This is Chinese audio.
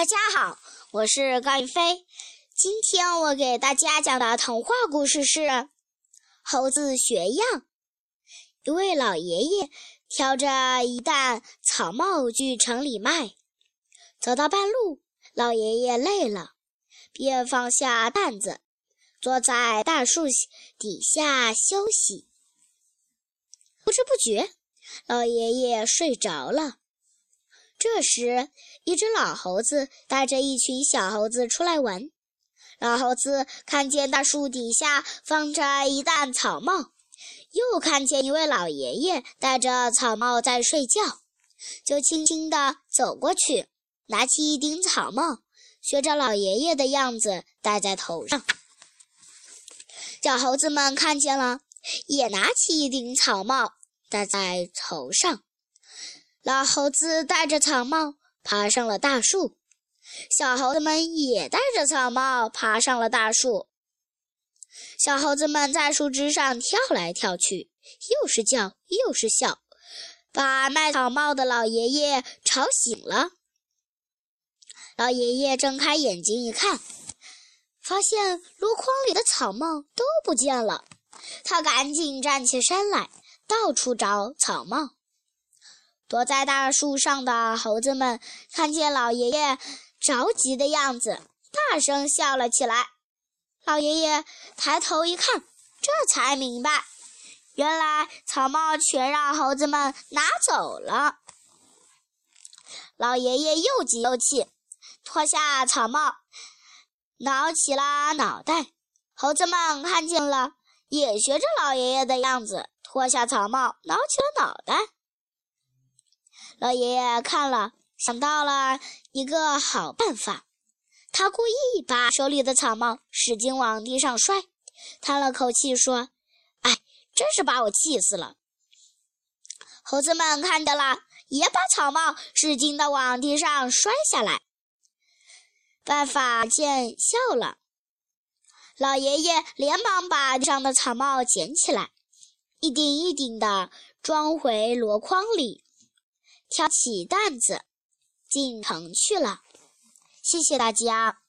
大家好，我是高云飞。今天我给大家讲的童话故事是《猴子学样》。一位老爷爷挑着一担草帽去城里卖，走到半路，老爷爷累了，便放下担子，坐在大树底下休息。不知不觉，老爷爷睡着了。这时，一只老猴子带着一群小猴子出来玩。老猴子看见大树底下放着一担草帽，又看见一位老爷爷戴着草帽在睡觉，就轻轻地走过去，拿起一顶草帽，学着老爷爷的样子戴在头上。小猴子们看见了，也拿起一顶草帽戴在头上。老猴子戴着草帽爬上了大树，小猴子们也戴着草帽爬上了大树。小猴子们在树枝上跳来跳去，又是叫又是笑，把卖草帽的老爷爷吵醒了。老爷爷睁开眼睛一看，发现箩筐里的草帽都不见了，他赶紧站起身来，到处找草帽。躲在大树上的猴子们看见老爷爷着急的样子，大声笑了起来。老爷爷抬头一看，这才明白，原来草帽全让猴子们拿走了。老爷爷又急又气，脱下草帽，挠起了脑袋。猴子们看见了，也学着老爷爷的样子，脱下草帽，挠起了脑袋。老爷爷看了，想到了一个好办法。他故意把手里的草帽使劲往地上摔，叹了口气说：“哎，真是把我气死了。”猴子们看见了，也把草帽使劲地往地上摔下来。办法见效了，老爷爷连忙把地上的草帽捡起来，一顶一顶地装回箩筐里。挑起担子，进城去了。谢谢大家。